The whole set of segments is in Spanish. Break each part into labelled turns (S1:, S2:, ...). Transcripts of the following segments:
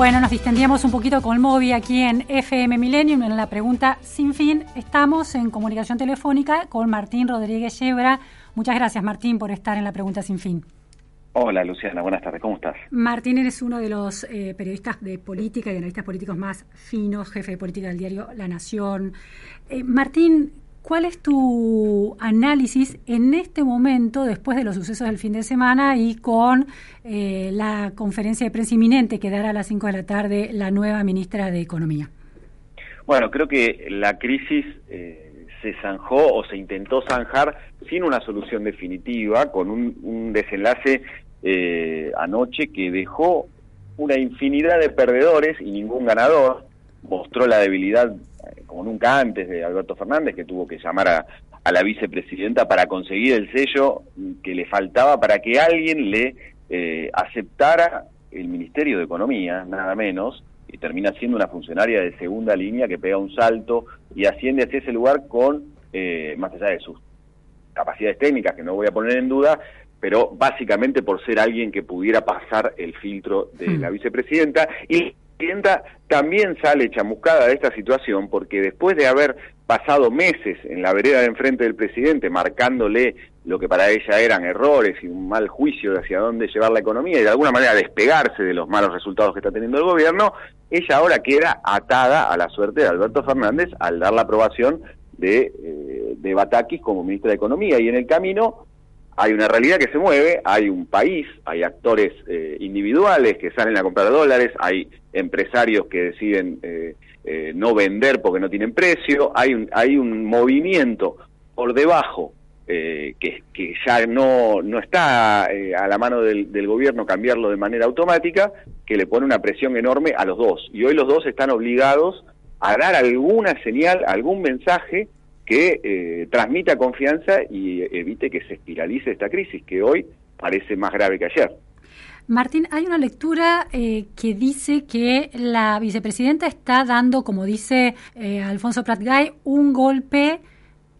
S1: Bueno, nos distendíamos un poquito con el móvil aquí en FM Millennium en la pregunta sin fin. Estamos en comunicación telefónica con Martín Rodríguez Yebra. Muchas gracias, Martín, por estar en la pregunta sin fin.
S2: Hola, Luciana, buenas tardes, ¿cómo estás?
S1: Martín, eres uno de los eh, periodistas de política y analistas políticos más finos, jefe de política del diario La Nación. Eh, Martín, ¿Cuál es tu análisis en este momento, después de los sucesos del fin de semana y con eh, la conferencia de prensa inminente que dará a las 5 de la tarde la nueva ministra de Economía?
S2: Bueno, creo que la crisis eh, se zanjó o se intentó zanjar sin una solución definitiva, con un, desenlace eh, anoche que dejó una infinidad de perdedores y ningún ganador, mostró la debilidad como nunca antes de Alberto Fernández, que tuvo que llamar a, la vicepresidenta para conseguir el sello que le faltaba para que alguien le eh, aceptara el Ministerio de Economía, nada menos, y termina siendo una funcionaria de segunda línea que pega un salto y asciende hacia ese lugar con, eh, más allá de sus capacidades técnicas, que no voy a poner en duda, pero básicamente por ser alguien que pudiera pasar el filtro de hmm. la vicepresidenta. Y presidenta también sale chamuscada de esta situación porque después de haber pasado meses en la vereda de enfrente del presidente marcándole lo que para ella eran errores y un mal juicio de hacia dónde llevar la economía y de alguna manera despegarse de los malos resultados que está teniendo el gobierno, ella ahora queda atada a la suerte de Alberto Fernández al dar la aprobación de, eh, de Batakis como ministra de Economía. Y en el camino hay una realidad que se mueve, hay un país, hay actores eh, individuales que salen a comprar dólares, hay empresarios que deciden eh, eh, no vender porque no tienen precio, hay un, hay un movimiento por debajo que, que, ya no, no está a la mano del, gobierno cambiarlo de manera automática, que le pone una presión enorme a los dos. Y hoy los dos están obligados a dar alguna señal, algún mensaje que eh, transmita confianza y evite que se espiralice esta crisis, que hoy parece más grave que ayer.
S1: Martín, hay una lectura eh, que dice que la vicepresidenta está dando, como dice eh, Alfonso Pratgay, un golpe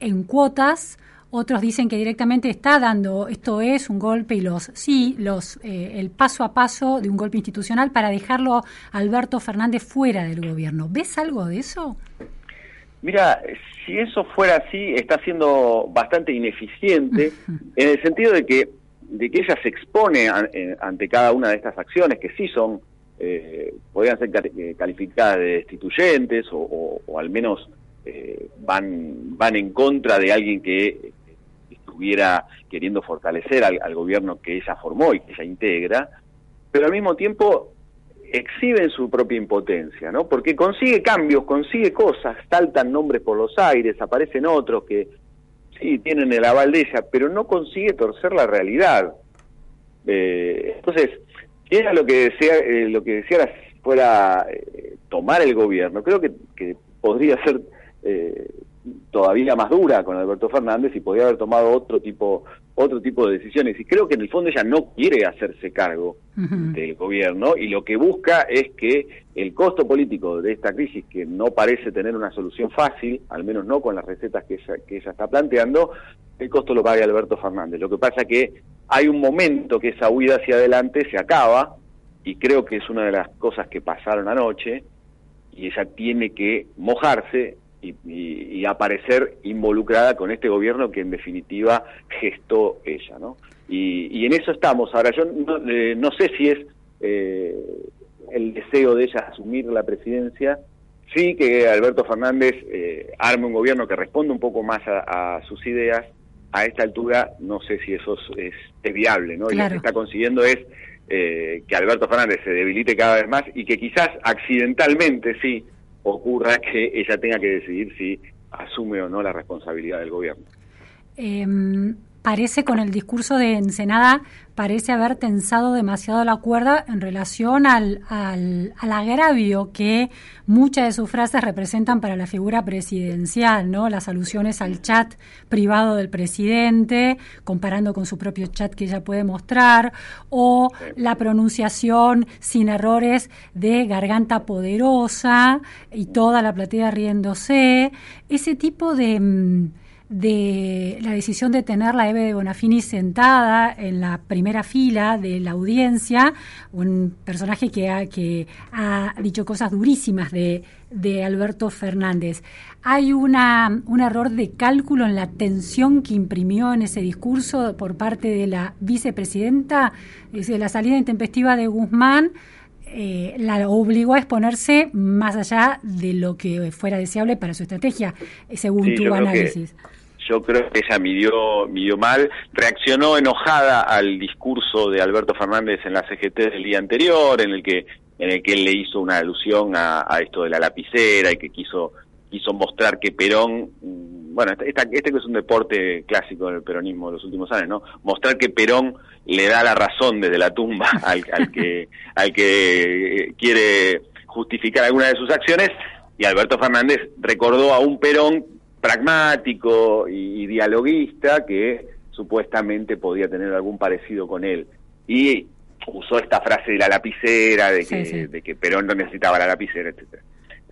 S1: en cuotas. Otros dicen que directamente está dando, esto es un golpe y los sí, los el paso a paso de un golpe institucional para dejarlo Alberto Fernández fuera del gobierno. ¿Ves algo de eso?
S2: Mira, si eso fuera así, está siendo bastante ineficiente en el sentido de que, de que ella se expone eh, ante cada una de estas acciones que sí son, eh, podrían ser eh, calificadas de destituyentes o, al menos eh, van, van en contra de alguien que estuviera queriendo fortalecer al, al gobierno que ella formó y que ella integra, pero al mismo tiempo exhiben su propia impotencia, ¿no? Porque consigue cambios, consigue cosas, saltan nombres por los aires, aparecen otros que sí tienen el aval de ella, pero no consigue torcer la realidad. Eh, entonces, era lo que desea, eh, lo que deseara fuera eh, tomar el gobierno, creo que, que podría ser eh, todavía más dura con Alberto Fernández y podría haber tomado otro tipo otro tipo de decisiones y creo que en el fondo ella no quiere hacerse cargo del gobierno y lo que busca es que el costo político de esta crisis que no parece tener una solución fácil, al menos no con las recetas que ella, que ella está planteando, el costo lo pague Alberto Fernández. Lo que pasa que hay un momento que esa huida hacia adelante se acaba y creo que es una de las cosas que pasaron anoche y ella tiene que mojarse y, aparecer involucrada con este gobierno que en definitiva gestó ella, ¿no? Y, en eso estamos. Ahora, yo no, eh, sé si es eh, el deseo de ella asumir la presidencia, sí que Alberto Fernández eh, arme un gobierno que responda un poco más a, sus ideas. A esta altura no sé si eso es, viable, ¿no? Y lo que está consiguiendo es que Alberto Fernández se debilite cada vez más y que quizás accidentalmente, sí, ocurra que ella tenga que decidir si asume o no la responsabilidad del gobierno.
S1: Em, parece con el discurso de Ensenada, parece haber tensado demasiado la cuerda en relación al, al, agravio que muchas de sus frases representan para la figura presidencial, ¿no? Las alusiones al chat privado del presidente, comparando con su propio chat que ella puede mostrar, o la pronunciación sin errores de garganta poderosa y toda la platea riéndose, ese tipo de mm, de la decisión de tener la Eve de Bonafini sentada en la primera fila de la audiencia, un personaje que ha, que ha dicho cosas durísimas de, de Alberto Fernández. Hay una, un error de cálculo en la tensión que imprimió en ese discurso por parte de la vicepresidenta, es decir, la salida intempestiva de Guzmán. Eh, la obligó a exponerse más allá de lo que fuera deseable para su estrategia, según tu análisis
S2: yo creo que ella midió, midió mal, reaccionó enojada al discurso de Alberto Fernández en la CGT del día anterior, en el que en el que él le hizo una alusión a, esto de la lapicera y que quiso quiso mostrar que Perón, mm, bueno, esta, este que es un deporte clásico del peronismo de los últimos años, ¿no? Mostrar que Perón le da la razón desde la tumba al, al que al que quiere justificar alguna de sus acciones y Alberto Fernández recordó a un Perón pragmático y, dialoguista que supuestamente podía tener algún parecido con él. Y usó esta frase de la lapicera, de que, de que Perón no necesitaba la lapicera, etcétera.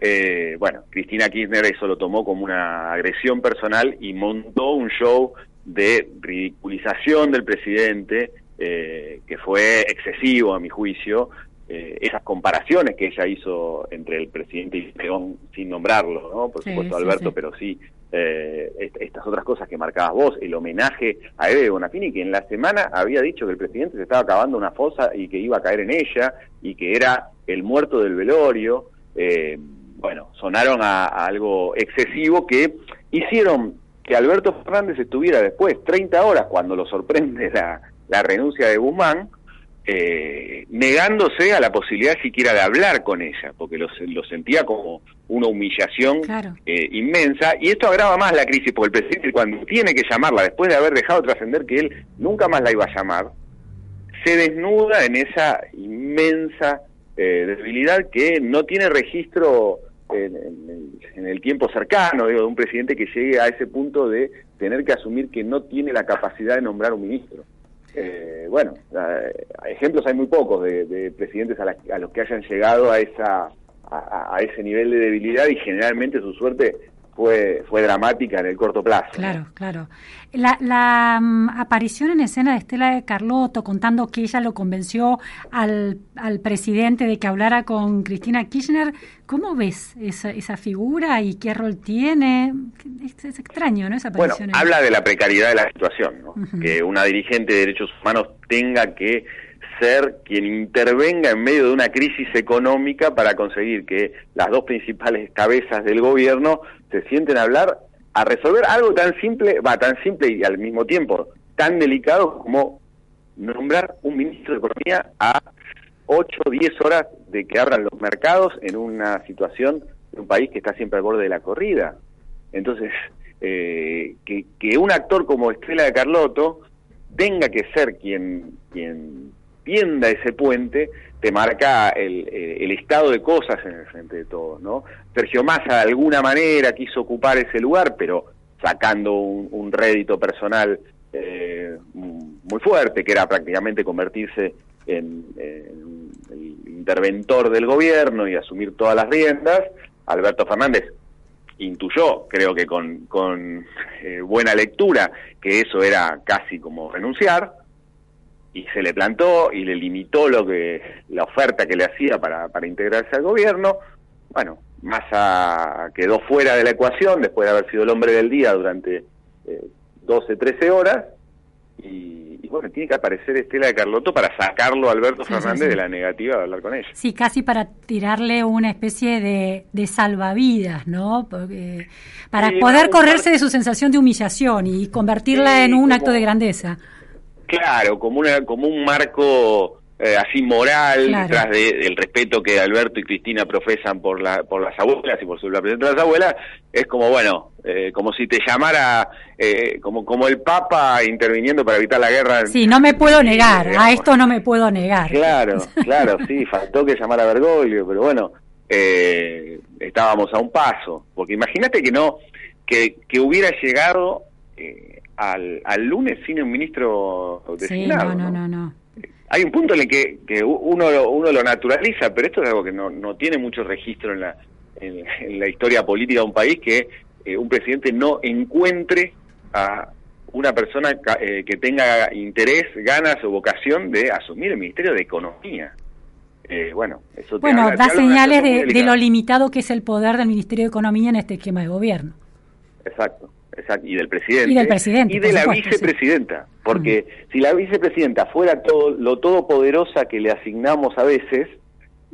S2: Eh, bueno, Cristina Kirchner eso lo tomó como una agresión personal y montó un show de ridiculización del presidente eh, que fue excesivo a mi juicio. Eh, esas comparaciones que ella hizo entre el presidente y Perón sin nombrarlo, ¿no? Por supuesto Alberto, pero sí eh, estas otras cosas que marcabas vos, el homenaje a Eve Bonafini, que en la semana había dicho que el presidente se estaba acabando una fosa y que iba a caer en ella y que era el muerto del velorio. Eh, bueno, sonaron a, algo excesivo que hicieron que Alberto Fernández estuviera después 30 horas cuando lo sorprende la, la renuncia de Guzmán, eh, negándose a la posibilidad siquiera de hablar con ella, porque lo, lo sentía como una humillación eh, inmensa, y esto agrava más la crisis, porque el presidente cuando tiene que llamarla, después de haber dejado trascender que él nunca más la iba a llamar, se desnuda en esa inmensa eh, debilidad que no tiene registro en, el tiempo cercano, digo, de un presidente que llegue a ese punto de tener que asumir que no tiene la capacidad de nombrar un ministro. Eh, bueno, ejemplos hay muy pocos de, presidentes a los que hayan llegado a esa a, ese nivel de debilidad y generalmente su suerte fue, fue dramática en el corto plazo.
S1: Claro, claro. La, la mm, aparición en escena de Estela de Carlotto contando que ella lo convenció al, al presidente de que hablara con Cristina Kirchner, ¿cómo ves esa, esa figura y qué rol tiene? Es, extraño, ¿no? Esa
S2: aparición. Bueno, habla de la precariedad de la situación, ¿no? que una dirigente de derechos humanos tenga que ser quien intervenga en medio de una crisis económica para conseguir que las dos principales cabezas del gobierno se sienten a hablar, a resolver algo tan simple, va, tan simple y al mismo tiempo tan delicado como nombrar un ministro de Economía a 8 o 10 horas de que abran los mercados en una situación de un país que está siempre al borde de la corrida. Entonces, eh, que, que un actor como Estrella de Carlotto tenga que ser quien, quien tienda ese puente, te marca el, estado de cosas en el frente de todos, ¿no? Sergio Massa de alguna manera quiso ocupar ese lugar, pero sacando un, rédito personal eh, muy fuerte, que era prácticamente convertirse en, el interventor del gobierno y asumir todas las riendas. Alberto Fernández intuyó, creo que con, con eh, buena lectura, que eso era casi como renunciar, y se le plantó y le limitó lo que la oferta que le hacía para, para integrarse al gobierno. Bueno, Massa quedó fuera de la ecuación después de haber sido el hombre del día durante eh, 12, 13 horas. Y, bueno, tiene que aparecer Estela de Carlotto para sacarlo a Alberto Fernández de la negativa de hablar con ella.
S1: Sí, casi para tirarle una especie de, de salvavidas, ¿no? Porque, para poder correrse de su sensación de humillación y convertirla en un acto de grandeza.
S2: Claro, como, una, como un marco eh, así moral detrás del respeto que Alberto y Cristina profesan por la por las abuelas y por su la presencia de las abuelas es como bueno eh, como si te llamara eh, como como el Papa interviniendo para evitar la guerra.
S1: Sí no me puedo negar a esto no me puedo negar.
S2: Claro claro sí faltó que llamara a Bergoglio pero bueno estábamos a un paso porque imagínate que no que que hubiera llegado al, al lunes sin un ministro designado.
S1: Sí, no, no, no,
S2: Hay un punto en el que, que uno, uno lo naturaliza, pero esto es algo que no, no tiene mucho registro en la, en, la historia política de un país, que eh, un presidente no encuentre a una persona eh, que tenga interés, ganas o vocación de asumir el Ministerio de Economía. Eh, bueno,
S1: eso bueno, da señales de, lo limitado que es el poder del Ministerio de Economía en este esquema de gobierno.
S2: Exacto. Y del presidente.
S1: Y del presidente.
S2: Y de la vicepresidenta, porque si la vicepresidenta fuera todo lo todopoderosa que le asignamos a veces,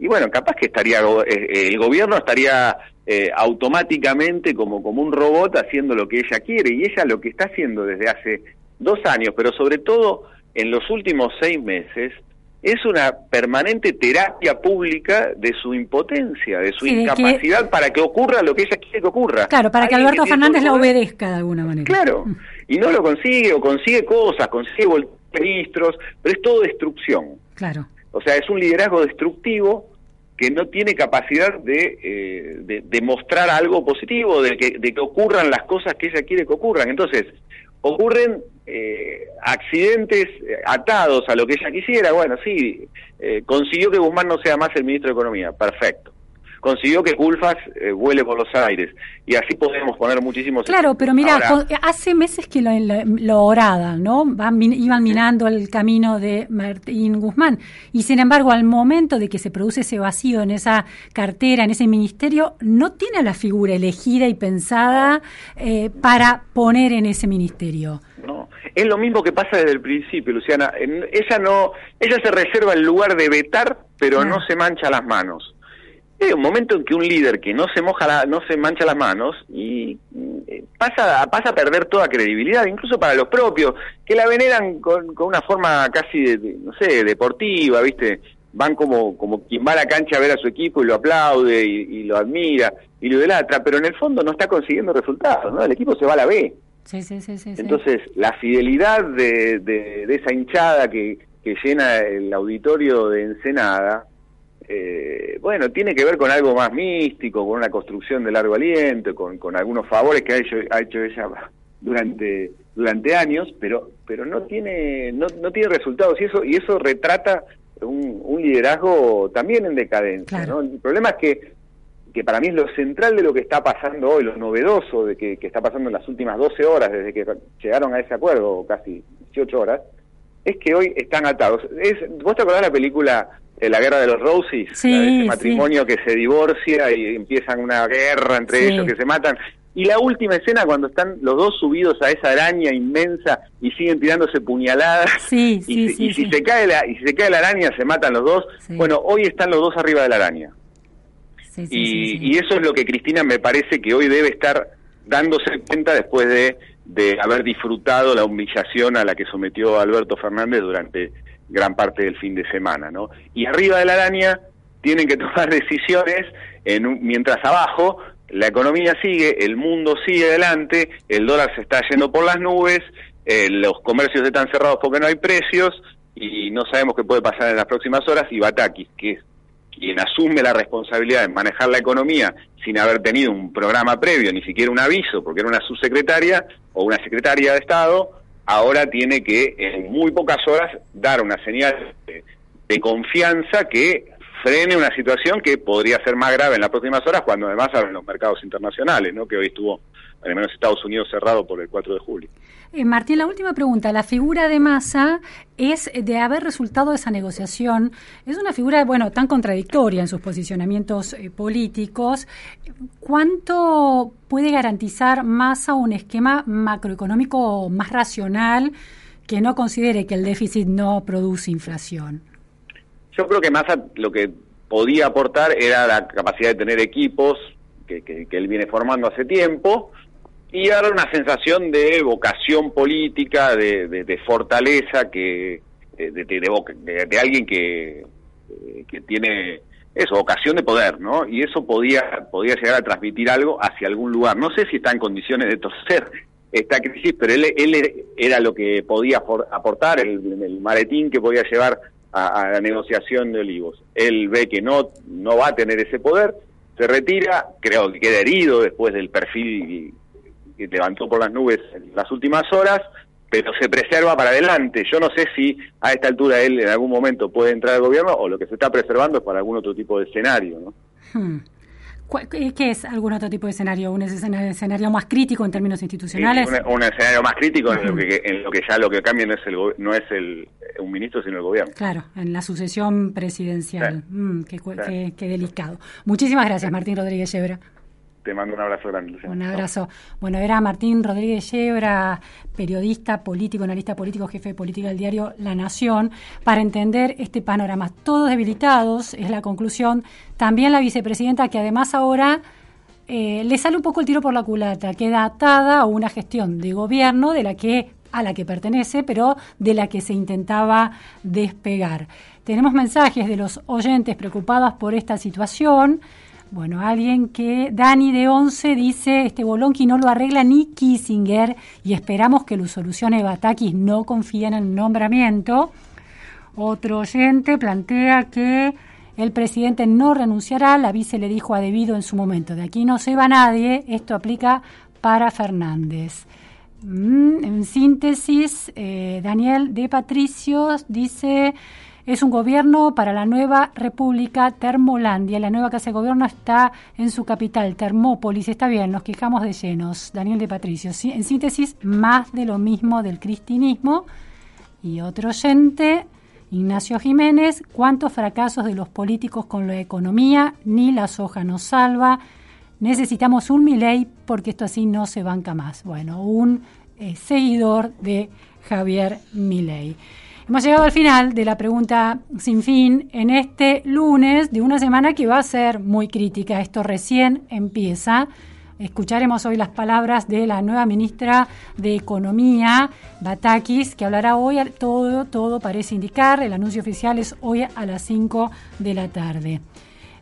S2: y bueno, capaz que estaría eh, el gobierno estaría eh, automáticamente como, como un robot haciendo lo que ella quiere y ella lo que está haciendo desde hace dos años, pero sobre todo en los últimos seis meses, es una permanente terapia pública de su impotencia, de su incapacidad para que ocurra lo que ella quiere que ocurra.
S1: Claro, para que Alberto Fernández la obedezca de alguna manera.
S2: Claro, mm. y no lo consigue o consigue cosas, consigue ministros, pero es todo destrucción.
S1: Claro.
S2: O sea, es un liderazgo destructivo que no tiene capacidad de, eh, de, mostrar algo positivo, de que, de que ocurran las cosas que ella quiere que ocurran. Entonces, ocurren eh, accidentes atados a lo que ella quisiera. Bueno, sí, eh, consiguió que Guzmán no sea más el ministro de Economía. Perfecto consiguió que Culfas eh, vuele por los aires. Y así podemos poner muchísimos...
S1: Claro, pero mira, hace meses que lo, lo, oraban, ¿no? Van, iban minando el camino de Martín Guzmán. Y sin embargo, al momento de que se produce ese vacío en esa cartera, en ese ministerio, no tiene la figura elegida y pensada eh, para poner en ese ministerio.
S2: Es lo mismo que pasa desde el principio, Luciana. Ella no, ella se reserva el lugar de vetar, pero no se mancha las manos. Hay un momento en que un líder que no se moja, no se mancha las manos y eh, pasa, pasa a perder toda credibilidad, incluso para los propios, que la veneran con, una forma casi, de, no sé, deportiva, ¿viste? Van como, como quien va a la cancha a ver a su equipo y lo aplaude y, lo admira y lo delatra, pero en el fondo no está consiguiendo resultados, ¿no? El equipo se va a la B.
S1: Sí, sí, sí, sí
S2: Entonces, la fidelidad de, de, de esa hinchada que, que llena el auditorio de Ensenada, eh, bueno, tiene que ver con algo más místico, con una construcción de largo aliento, con, con algunos favores que ha hecho, ha hecho ella durante durante años, pero pero no tiene no, no tiene resultados y eso y eso retrata un, un liderazgo también en decadencia. ¿no? El problema es que que para mí es lo central de lo que está pasando hoy, lo novedoso de que, que está pasando en las últimas 12 horas desde que llegaron a ese acuerdo, casi 18 horas, es que hoy están atados. Es, ¿Vos te acordás de la película eh, La Guerra de los Roses?
S1: Sí,
S2: ese matrimonio que se divorcia y empiezan una guerra entre ellos que se matan. Y la última escena cuando están los dos subidos a esa araña inmensa y siguen tirándose puñaladas
S1: sí,
S2: y, si se cae la y si se cae la araña se matan los dos. Bueno, hoy están los dos arriba de la araña. Y, y eso es lo que Cristina me parece que hoy debe estar dándose cuenta después de de haber disfrutado la humillación a la que sometió Alberto Fernández durante gran parte del fin de semana, ¿no? Y arriba de la araña tienen que tomar decisiones en mientras abajo la economía sigue, el mundo sigue adelante, el dólar se está yendo por las nubes, eh, los comercios están cerrados porque no hay precios y no sabemos qué puede pasar en las próximas horas y Batakis, que es quien asume la responsabilidad de manejar la economía sin haber tenido un programa previo, ni siquiera un aviso, porque era una subsecretaria o una secretaria de Estado, ahora tiene que en muy pocas horas dar una señal de, confianza que frene una situación que podría ser más grave en las próximas horas cuando además abren los mercados internacionales, ¿no? que hoy estuvo al menos Estados Unidos cerrado por el 4 de julio.
S1: Eh, Martín, la última pregunta. La figura de Massa es de haber resultado de esa negociación. Es una figura, bueno, tan contradictoria en sus posicionamientos eh, políticos. ¿Cuánto puede garantizar Massa un esquema macroeconómico más racional que no considere que el déficit no produce inflación?
S2: Yo creo que Massa lo que podía aportar era la capacidad de tener equipos que, que él viene formando hace tiempo, y dar una sensación de vocación política, de, de, fortaleza, que de, de, alguien que, eh, que tiene eso, vocación de poder, ¿no? Y eso podía, podía llegar a transmitir algo hacia algún lugar. No sé si está en condiciones de toser esta crisis, pero él, él era lo que podía aportar, el, el maletín que podía llevar a, a, la negociación de Olivos. Él ve que no, no va a tener ese poder, se retira, creo que queda herido después del perfil levantó por las nubes en las últimas horas, pero se preserva para adelante. Yo no sé si a esta altura él en algún momento puede entrar al gobierno o lo que se está preservando es para algún otro tipo de escenario. ¿no?
S1: Hmm. ¿Qué es algún otro tipo de escenario? ¿Un escenario, más crítico en términos institucionales?
S2: un, escenario más crítico en, lo que, en lo que ya lo que cambia no es el no es el un ministro sino el gobierno.
S1: Claro, en la sucesión presidencial. Mm, qué, delicado. Muchísimas gracias, Martín Rodríguez Yebra.
S2: Te mando un abrazo grande,
S1: Luciana. Un abrazo. Bueno, era Martín Rodríguez Yebra, periodista, político, analista político, jefe de política del diario La Nación, para entender este panorama. Todos debilitados, es la conclusión. También la vicepresidenta, que además ahora eh, le sale un poco el tiro por la culata, queda atada a una gestión de gobierno de la que a la que pertenece, pero de la que se intentaba despegar. Tenemos mensajes de los oyentes preocupados por esta situación. Bueno, alguien que, Dani de 11 dice, este Bolonqui no lo arregla ni Kissinger y esperamos que lo solucione Batakis, no confía en el nombramiento. Otro oyente plantea que el presidente no renunciará, la vice le dijo a debido en su momento, de aquí no se va nadie, esto aplica para Fernández. Mm, en síntesis, eh, Daniel de Patricios dice... Es un gobierno para la nueva República Termolandia. La nueva Casa de Gobierno está en su capital, Termópolis. Está bien, nos quejamos de llenos. Daniel de Patricio. En síntesis, más de lo mismo del cristinismo. Y otro oyente, Ignacio Jiménez, cuántos fracasos de los políticos con la economía, ni la soja nos salva. Necesitamos un Milei porque esto así no se banca más. Bueno, un eh, seguidor de Javier Milei. Hemos llegado al final de la pregunta sin fin en este lunes de una semana que va a ser muy crítica. Esto recién empieza. Escucharemos hoy las palabras de la nueva ministra de Economía, Batakis, que hablará hoy. Todo, todo parece indicar. El anuncio oficial es hoy a las 5 de la tarde.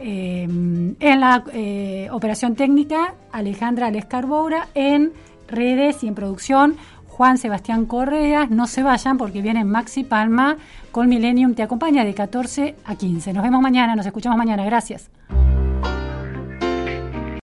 S1: Eh, en la eh, operación técnica, Alejandra Lescarboura. En redes y en producción, Juan Sebastián Correa. No se vayan porque viene Maxi Palma con Millennium Te acompaña de 14 a 15. Nos vemos mañana, nos escuchamos mañana. Gracias.